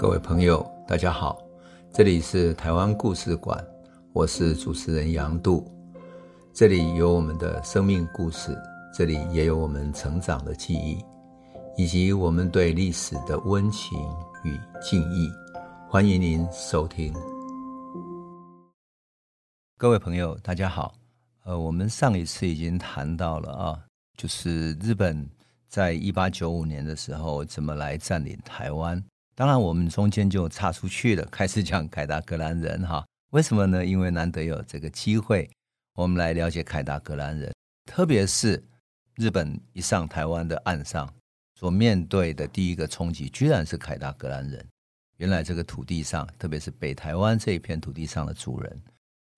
各位朋友，大家好，这里是台湾故事馆，我是主持人杨度，这里有我们的生命故事，这里也有我们成长的记忆，以及我们对历史的温情与敬意。欢迎您收听。各位朋友，大家好。呃，我们上一次已经谈到了啊，就是日本在一八九五年的时候怎么来占领台湾。当然，我们中间就岔出去了，开始讲凯达格兰人哈。为什么呢？因为难得有这个机会，我们来了解凯达格兰人，特别是日本一上台湾的岸上所面对的第一个冲击，居然是凯达格兰人。原来这个土地上，特别是北台湾这一片土地上的主人。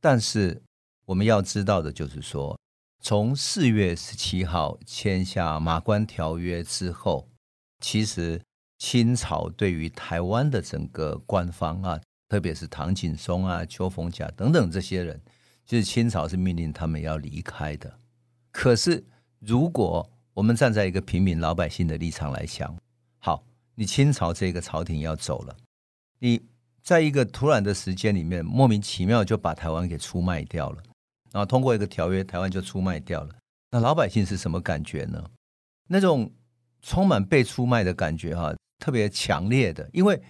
但是我们要知道的就是说，从四月十七号签下马关条约之后，其实。清朝对于台湾的整个官方啊，特别是唐景崧啊、邱逢甲等等这些人，就是清朝是命令他们要离开的。可是，如果我们站在一个平民老百姓的立场来想，好，你清朝这个朝廷要走了，你在一个突然的时间里面，莫名其妙就把台湾给出卖掉了，然后通过一个条约，台湾就出卖掉了。那老百姓是什么感觉呢？那种充满被出卖的感觉，哈。特别强烈的，因为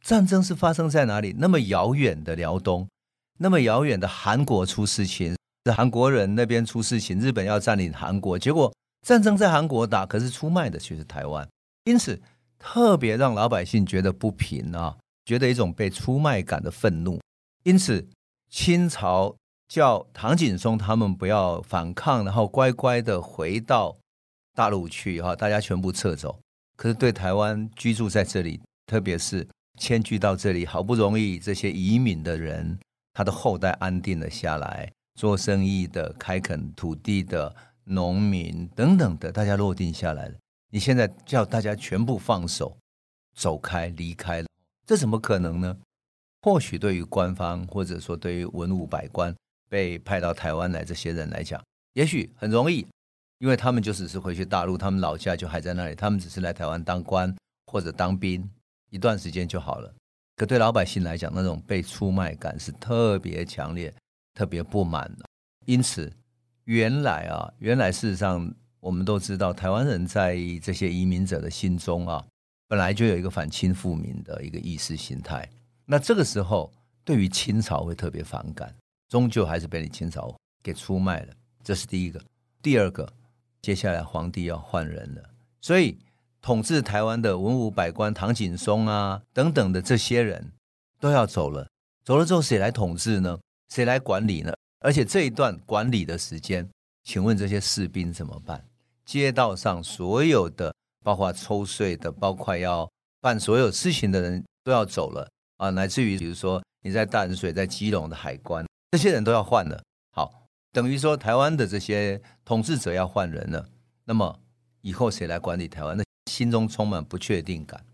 战争是发生在哪里？那么遥远的辽东，那么遥远的韩国出事情，韩国人那边出事情，日本要占领韩国，结果战争在韩国打，可是出卖的却是台湾，因此特别让老百姓觉得不平啊，觉得一种被出卖感的愤怒。因此，清朝叫唐景崧他们不要反抗，然后乖乖的回到大陆去哈，大家全部撤走。可是对台湾居住在这里，特别是迁居到这里，好不容易这些移民的人，他的后代安定了下来，做生意的、开垦土地的农民等等的，大家落定下来了。你现在叫大家全部放手走开、离开了，这怎么可能呢？或许对于官方，或者说对于文武百官被派到台湾来这些人来讲，也许很容易。因为他们就只是回去大陆，他们老家就还在那里，他们只是来台湾当官或者当兵一段时间就好了。可对老百姓来讲，那种被出卖感是特别强烈、特别不满的。因此，原来啊，原来事实上我们都知道，台湾人在这些移民者的心中啊，本来就有一个反清复明的一个意识形态。那这个时候，对于清朝会特别反感，终究还是被你清朝给出卖了。这是第一个，第二个。接下来皇帝要换人了，所以统治台湾的文武百官唐景崧啊等等的这些人都要走了。走了之后，谁来统治呢？谁来管理呢？而且这一段管理的时间，请问这些士兵怎么办？街道上所有的，包括抽税的，包括要办所有事情的人都要走了啊，乃至于比如说你在淡水、在基隆的海关，这些人都要换了。好。等于说，台湾的这些统治者要换人了，那么以后谁来管理台湾？那心中充满不确定感。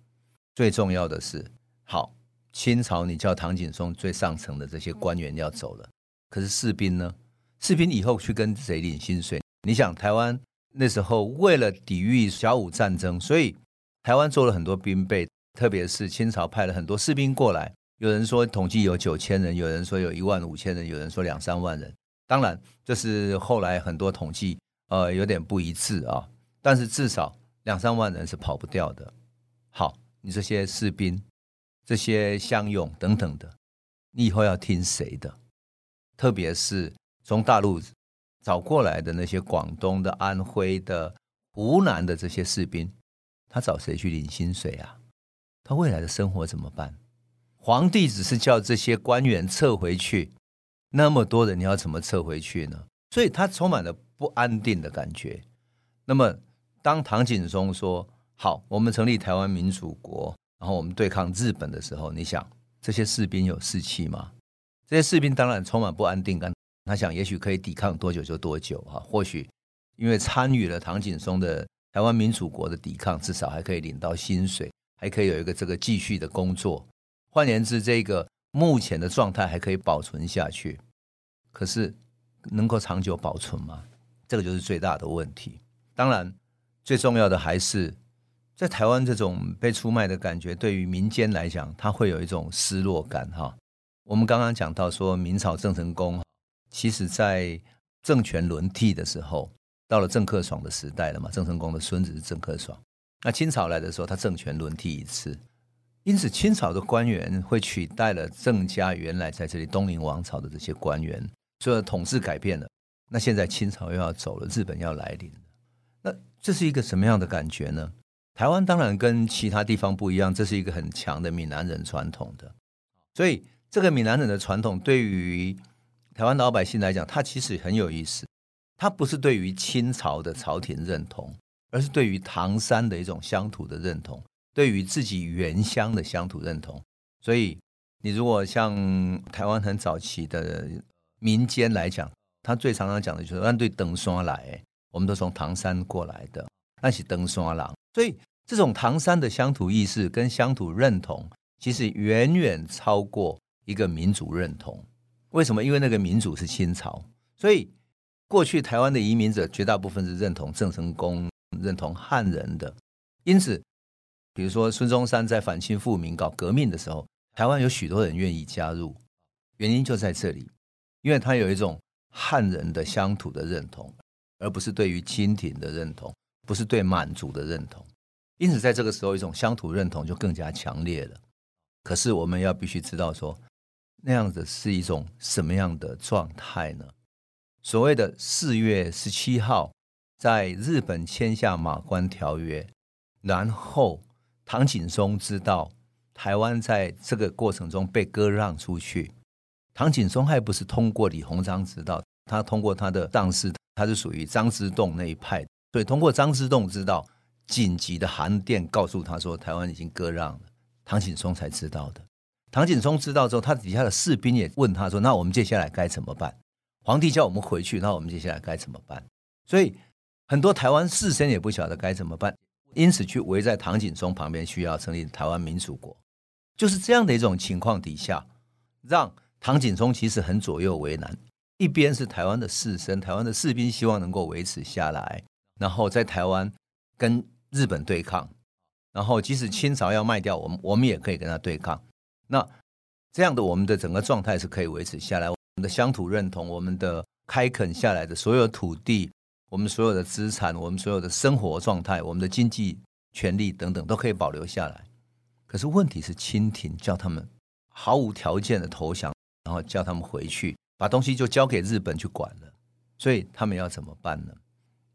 最重要的是，好，清朝你叫唐景崧最上层的这些官员要走了，可是士兵呢？士兵以后去跟谁领薪水？你想，台湾那时候为了抵御甲午战争，所以台湾做了很多兵备，特别是清朝派了很多士兵过来。有人说统计有九千人，有人说有一万五千人，有人说两三万人。当然，这是后来很多统计，呃，有点不一致啊。但是至少两三万人是跑不掉的。好，你这些士兵、这些乡勇等等的，你以后要听谁的？特别是从大陆找过来的那些广东的、安徽的、湖南的这些士兵，他找谁去领薪水啊？他未来的生活怎么办？皇帝只是叫这些官员撤回去。那么多人，你要怎么撤回去呢？所以他充满了不安定的感觉。那么，当唐景崧说“好，我们成立台湾民主国，然后我们对抗日本”的时候，你想这些士兵有士气吗？这些士兵当然充满不安定感。他想，也许可以抵抗多久就多久啊。或许因为参与了唐景崧的台湾民主国的抵抗，至少还可以领到薪水，还可以有一个这个继续的工作。换言之，这个。目前的状态还可以保存下去，可是能够长久保存吗？这个就是最大的问题。当然，最重要的还是在台湾这种被出卖的感觉，对于民间来讲，他会有一种失落感哈。我们刚刚讲到说，明朝郑成功，其实在政权轮替的时候，到了郑克爽的时代了嘛。郑成功的孙子是郑克爽。那清朝来的时候，他政权轮替一次，因此清朝的官员会取代了郑家原来在这里东宁王朝的这些官员，所以统治改变了。那现在清朝又要走了，日本要来临了，那这是一个什么样的感觉呢？台湾当然跟其他地方不一样，这是一个很强的闽南人传统的，所以这个闽南人的传统对于台湾老百姓来讲，它其实很有意思。它不是对于清朝的朝廷认同，而是对于唐山的一种乡土的认同，对于自己原乡的乡土认同。所以，你如果像台湾很早期的民间来讲，他最常常讲的就是“按对登山来”，我们都从唐山过来的，那是登山郎。所以。这种唐山的乡土意识跟乡土认同，其实远远超过一个民族认同。为什么？因为那个民族是清朝，所以过去台湾的移民者绝大部分是认同郑成功、认同汉人的。因此，比如说孙中山在反清复明搞革命的时候，台湾有许多人愿意加入，原因就在这里，因为他有一种汉人的乡土的认同，而不是对于清廷的认同，不是对满族的认同。因此，在这个时候，一种乡土认同就更加强烈了。可是，我们要必须知道说，那样子是一种什么样的状态呢？所谓的四月十七号，在日本签下马关条约，然后唐景崧知道台湾在这个过程中被割让出去，唐景崧还不是通过李鸿章知道，他通过他的上司，他是属于张之洞那一派，所以通过张之洞知道。紧急的函电告诉他说，台湾已经割让了，唐景崧才知道的。唐景崧知道之后，他底下的士兵也问他说：“那我们接下来该怎么办？”皇帝叫我们回去，那我们接下来该怎么办？所以很多台湾士绅也不晓得该怎么办，因此去围在唐景崧旁边，需要成立台湾民主国。就是这样的一种情况底下，让唐景崧其实很左右为难。一边是台湾的士绅，台湾的士兵希望能够维持下来，然后在台湾跟日本对抗，然后即使清朝要卖掉我们，我们也可以跟他对抗。那这样的我们的整个状态是可以维持下来，我们的乡土认同，我们的开垦下来的所有土地，我们所有的资产，我们所有的生活状态，我们的经济权利等等都可以保留下来。可是问题是，清廷叫他们毫无条件的投降，然后叫他们回去，把东西就交给日本去管了。所以他们要怎么办呢？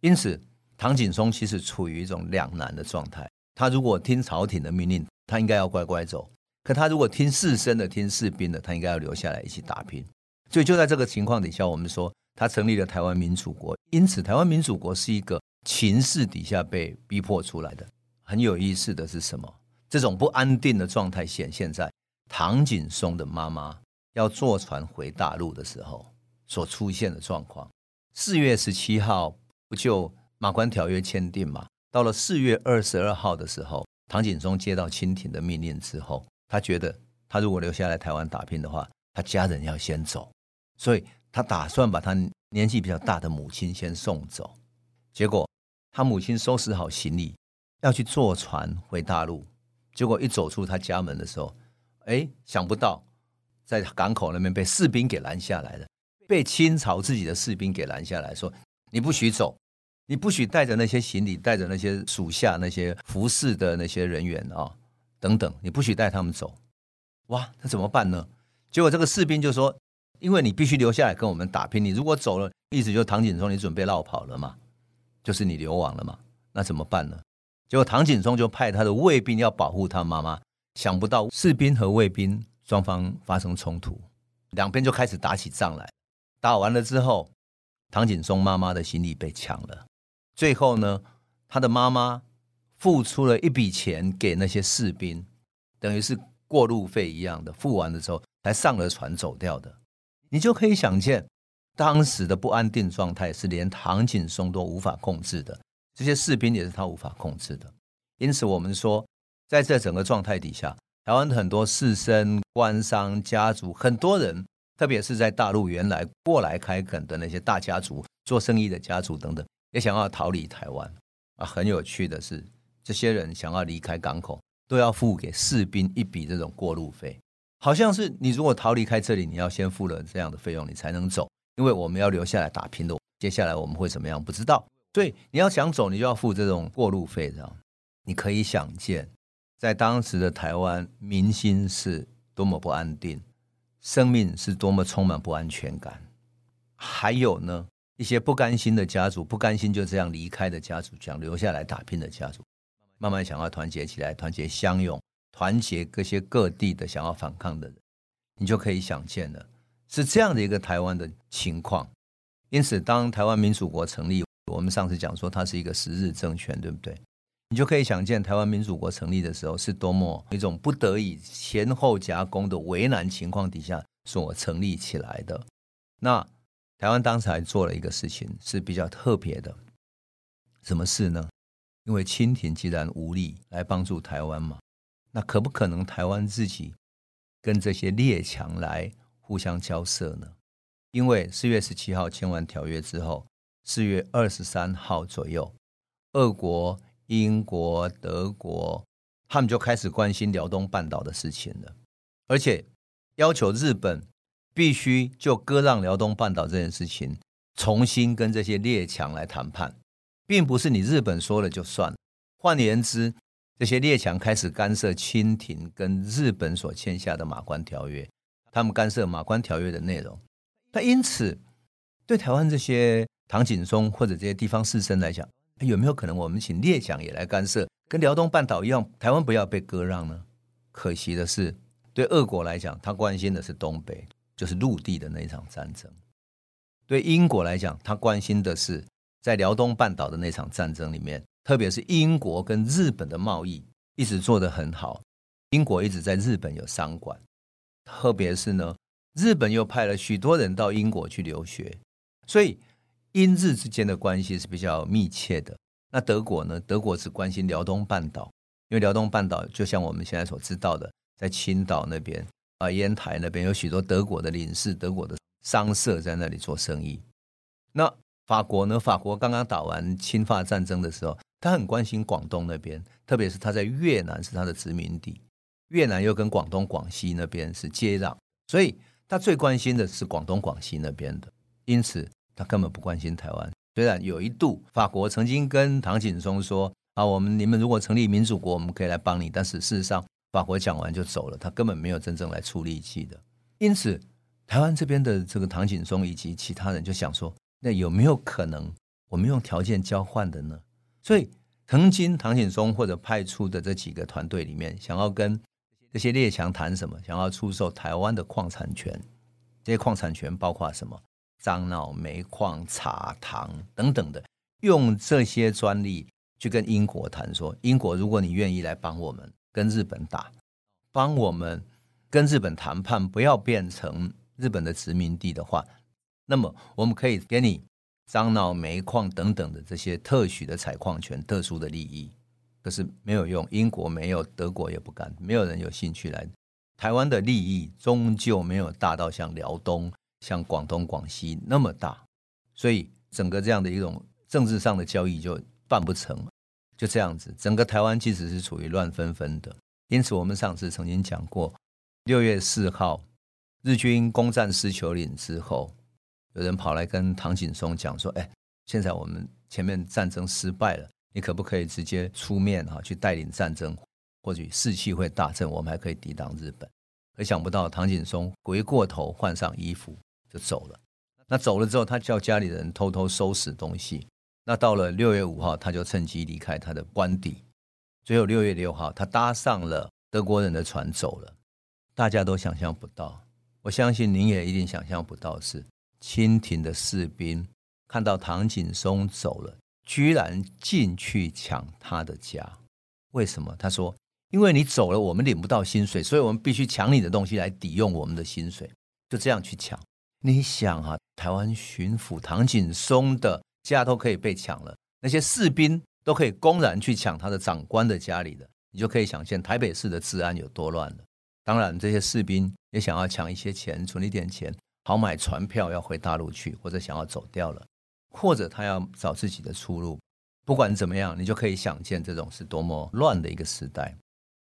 因此。唐景崧其实处于一种两难的状态。他如果听朝廷的命令，他应该要乖乖走；可他如果听士绅的、听士兵的，他应该要留下来一起打拼。所以就在这个情况底下，我们说他成立了台湾民主国。因此，台湾民主国是一个情势底下被逼迫出来的。很有意思的是什么？这种不安定的状态显现在唐景崧的妈妈要坐船回大陆的时候所出现的状况。四月十七号不就？马关条约签订嘛，到了四月二十二号的时候，唐景崧接到清廷的命令之后，他觉得他如果留下来台湾打拼的话，他家人要先走，所以他打算把他年纪比较大的母亲先送走。结果他母亲收拾好行李要去坐船回大陆，结果一走出他家门的时候，哎，想不到在港口那边被士兵给拦下来了，被清朝自己的士兵给拦下来说，你不许走。你不许带着那些行李，带着那些属下、那些服侍的那些人员啊、哦，等等，你不许带他们走。哇，那怎么办呢？结果这个士兵就说：“因为你必须留下来跟我们打拼，你如果走了，意思就唐景崧你准备落跑了嘛，就是你流亡了嘛。那怎么办呢？”结果唐景崧就派他的卫兵要保护他妈妈，想不到士兵和卫兵双方发生冲突，两边就开始打起仗来。打完了之后，唐景崧妈妈的行李被抢了。最后呢，他的妈妈付出了一笔钱给那些士兵，等于是过路费一样的，付完的时候才上了船走掉的。你就可以想见，当时的不安定状态是连唐景松都无法控制的，这些士兵也是他无法控制的。因此，我们说，在这整个状态底下，台湾很多士绅、官商、家族，很多人，特别是在大陆原来过来开垦的那些大家族、做生意的家族等等。也想要逃离台湾啊！很有趣的是，这些人想要离开港口，都要付给士兵一笔这种过路费，好像是你如果逃离开这里，你要先付了这样的费用，你才能走，因为我们要留下来打拼的。接下来我们会怎么样？不知道。所以你要想走，你就要付这种过路费，这样你可以想见，在当时的台湾，民心是多么不安定，生命是多么充满不安全感。还有呢，一些不甘心的家族，不甘心就这样离开的家族，想留下来打拼的家族，慢慢想要团结起来，团结相拥，团结各些各地的想要反抗的人，你就可以想见了，是这样的一个台湾的情况。因此，当台湾民主国成立，我们上次讲说它是一个十日政权，对不对？你就可以想见，台湾民主国成立的时候是多么一种不得已前后夹攻的为难情况底下所成立起来的。那台湾当时还做了一个事情是比较特别的，什么事呢？因为清廷既然无力来帮助台湾嘛，那可不可能台湾自己跟这些列强来互相交涉呢？因为四月十七号签完条约之后，四月二十三号左右，俄国、英国、德国，他们就开始关心辽东半岛的事情了，而且要求日本必须就割让辽东半岛这件事情，重新跟这些列强来谈判，并不是你日本说了就算。换言之，这些列强开始干涉清廷跟日本所签下的马关条约，他们干涉马关条约的内容。那因此，对台湾这些唐景崧或者这些地方士绅来讲，有没有可能我们请列强也来干涉，跟辽东半岛一样，台湾不要被割让呢？可惜的是，对俄国来讲，他关心的是东北，就是陆地的那一场战争；对英国来讲，他关心的是在辽东半岛的那场战争里面，特别是英国跟日本的贸易一直做得很好，英国一直在日本有商馆，特别是呢。日本又派了许多人到英国去留学，所以英日之间的关系是比较密切的。那德国呢？德国只关心辽东半岛，因为辽东半岛就像我们现在所知道的，在青岛那边啊、烟台那边有许多德国的领事、德国的商社在那里做生意。那法国呢？法国刚刚打完侵华战争的时候，他很关心广东那边，特别是他在越南是他的殖民地，越南又跟广东、广西那边是接壤，所以。他最关心的是广东、广西那边的，因此他根本不关心台湾。虽然有一度法国曾经跟唐景崧说：“啊，我们你们如果成立民主国，我们可以来帮你。”但是事实上，法国讲完就走了，他根本没有真正来出力气的。因此，台湾这边的这个唐景崧以及其他人就想说：“那有没有可能我们用条件交换的呢？”所以，曾经唐景崧或者派出的这几个团队里面，想要跟。这些列强谈什么？想要出售台湾的矿产权，这些矿产权包括什么？樟脑、煤矿、茶、糖等等的，用这些专利去跟英国谈，说英国，如果你愿意来帮我们跟日本打，帮我们跟日本谈判，不要变成日本的殖民地的话，那么我们可以给你樟脑、煤矿等等的这些特许的采矿权、特殊的利益。可是没有用，英国没有，德国也不敢，没有人有兴趣来。台湾的利益终究没有大到像辽东、像广东、广西那么大，所以整个这样的一种政治上的交易就办不成。就这样子，整个台湾其实是处于乱纷纷的。因此，我们上次曾经讲过，六月四号日军攻占狮球岭之后，有人跑来跟唐景崧讲说：“哎，现在我们前面战争失败了。”你可不可以直接出面哈，去带领战争，或许士气会大振，我们还可以抵挡日本。可想不到唐景崧回过头换上衣服就走了。那走了之后，他叫家里人偷偷收拾东西。那到了六月五号，他就趁机离开他的官邸。最后六月六号，他搭上了德国人的船走了。大家都想象不到，我相信您也一定想象不到，是清廷的士兵看到唐景崧走了。居然进去抢他的家，为什么？他说：“因为你走了，我们领不到薪水，所以我们必须抢你的东西来抵用我们的薪水。”就这样去抢。你想啊，台湾巡抚唐景崧的家都可以被抢了，那些士兵都可以公然去抢他的长官的家里的，你就可以想见台北市的治安有多乱了。当然，这些士兵也想要抢一些钱，存一点钱，好买船票要回大陆去，或者想要走掉了。或者他要找自己的出路，不管怎么样，你就可以想见这种是多么乱的一个时代。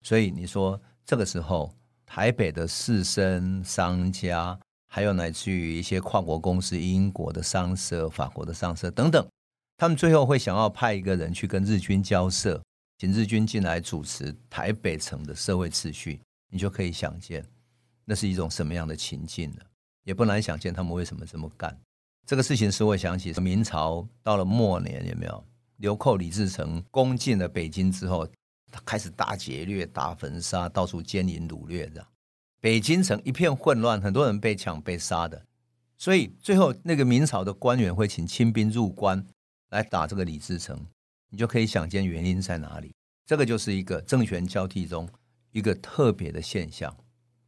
所以你说这个时候，台北的士绅、商家，还有乃至于一些跨国公司，英国的商社、法国的商社等等，他们最后会想要派一个人去跟日军交涉，请日军进来主持台北城的社会秩序，你就可以想见，那是一种什么样的情境了。也不难想见他们为什么这么干。这个事情使我想起明朝到了末年，有没有？流寇李自成攻进了北京之后，他开始大劫掠、大焚杀，到处奸淫掳掠，这样北京城一片混乱，很多人被抢、被杀的。所以最后那个明朝的官员会请清兵入关来打这个李自成，你就可以想见原因在哪里。这个就是一个政权交替中一个特别的现象。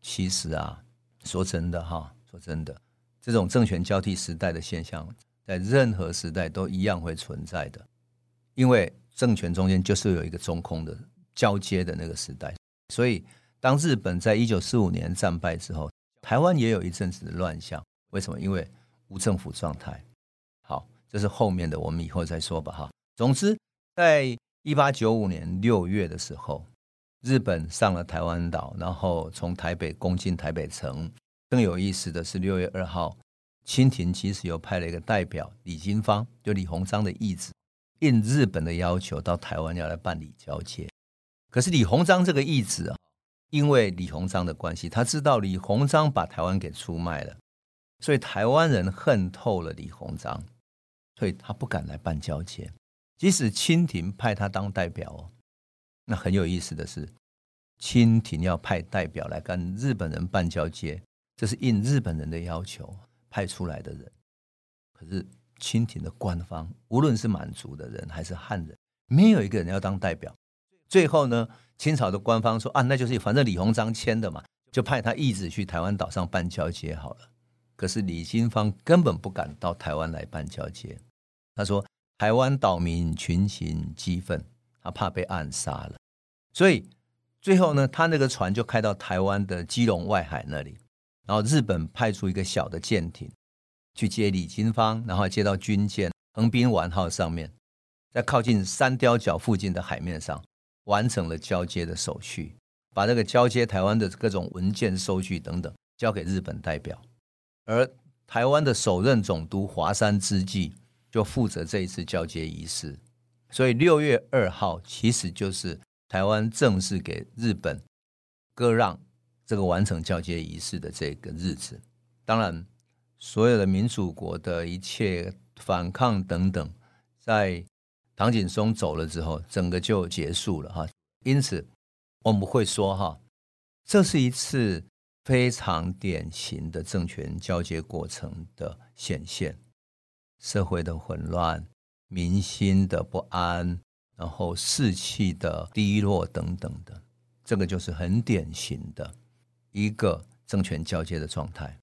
其实啊，说真的哈，说真的，这种政权交替时代的现象，在任何时代都一样会存在的。因为政权中间就是有一个中空的交接的那个时代，所以当日本在一九四五年战败之后，台湾也有一阵子的乱象。为什么？因为无政府状态。好，这是后面的，我们以后再说吧。哈，总之，在一八九五年六月的时候，日本上了台湾岛，然后从台北攻进台北城。更有意思的是，六月二号，清廷其实又派了一个代表李经芳，就李鸿章的义子。应日本的要求到台湾要来办理交接，可是李鸿章这个义子啊，因为李鸿章的关系，他知道李鸿章把台湾给出卖了，所以台湾人恨透了李鸿章，所以他不敢来办交接。即使清廷派他当代表哦，那很有意思的是，清廷要派代表来跟日本人办交接，这是应日本人的要求派出来的人，可是。清廷的官方，无论是满族的人还是汉人，没有一个人要当代表。最后呢，清朝的官方说啊，那就是反正李鸿章签的嘛，就派他一直去台湾岛上办交接好了。可是李经芳根本不敢到台湾来办交接，他说台湾岛民群情激愤，他怕被暗杀了。所以最后呢，他那个船就开到台湾的基隆外海那里，然后日本派出一个小的舰艇。去接李金芳，然后接到军舰横滨丸号上面，在靠近三貂角附近的海面上完成了交接的手续，把这个交接台湾的各种文件、收据等等交给日本代表，而台湾的首任总督华山之纪就负责这一次交接仪式。所以六月二号其实就是台湾正式给日本割让这个完成交接仪式的这个日子。当然。所有的民主国的一切反抗等等，在唐景松走了之后，整个就结束了哈。因此，我们会说哈，这是一次非常典型的政权交接过程的显现，社会的混乱、民心的不安，然后士气的低落等等的，这个就是很典型的一个政权交接的状态。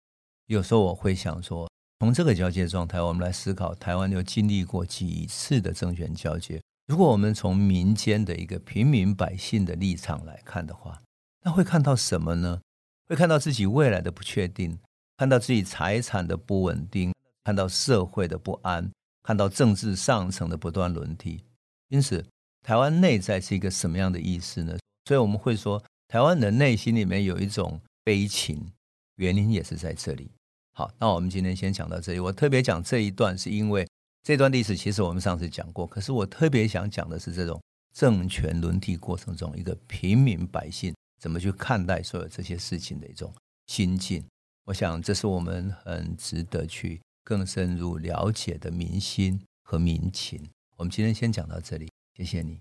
有时候我会想说，从这个交接状态，我们来思考台湾又经历过几次的政权交接。如果我们从民间的一个平民百姓的立场来看的话，那会看到什么呢？会看到自己未来的不确定，看到自己财产的不稳定，看到社会的不安，看到政治上层的不断轮替。因此，台湾内在是一个什么样的意思呢？所以我们会说，台湾人内心里面有一种悲情。原因也是在这里。好，那我们今天先讲到这里。我特别讲这一段，是因为这段历史其实我们上次讲过，可是我特别想讲的是这种政权轮替过程中一个平民百姓怎么去看待所有这些事情的一种心境。我想这是我们很值得去更深入了解的民心和民情。我们今天先讲到这里，谢谢你。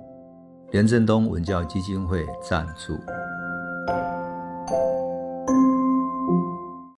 廉振东文教基金会赞助。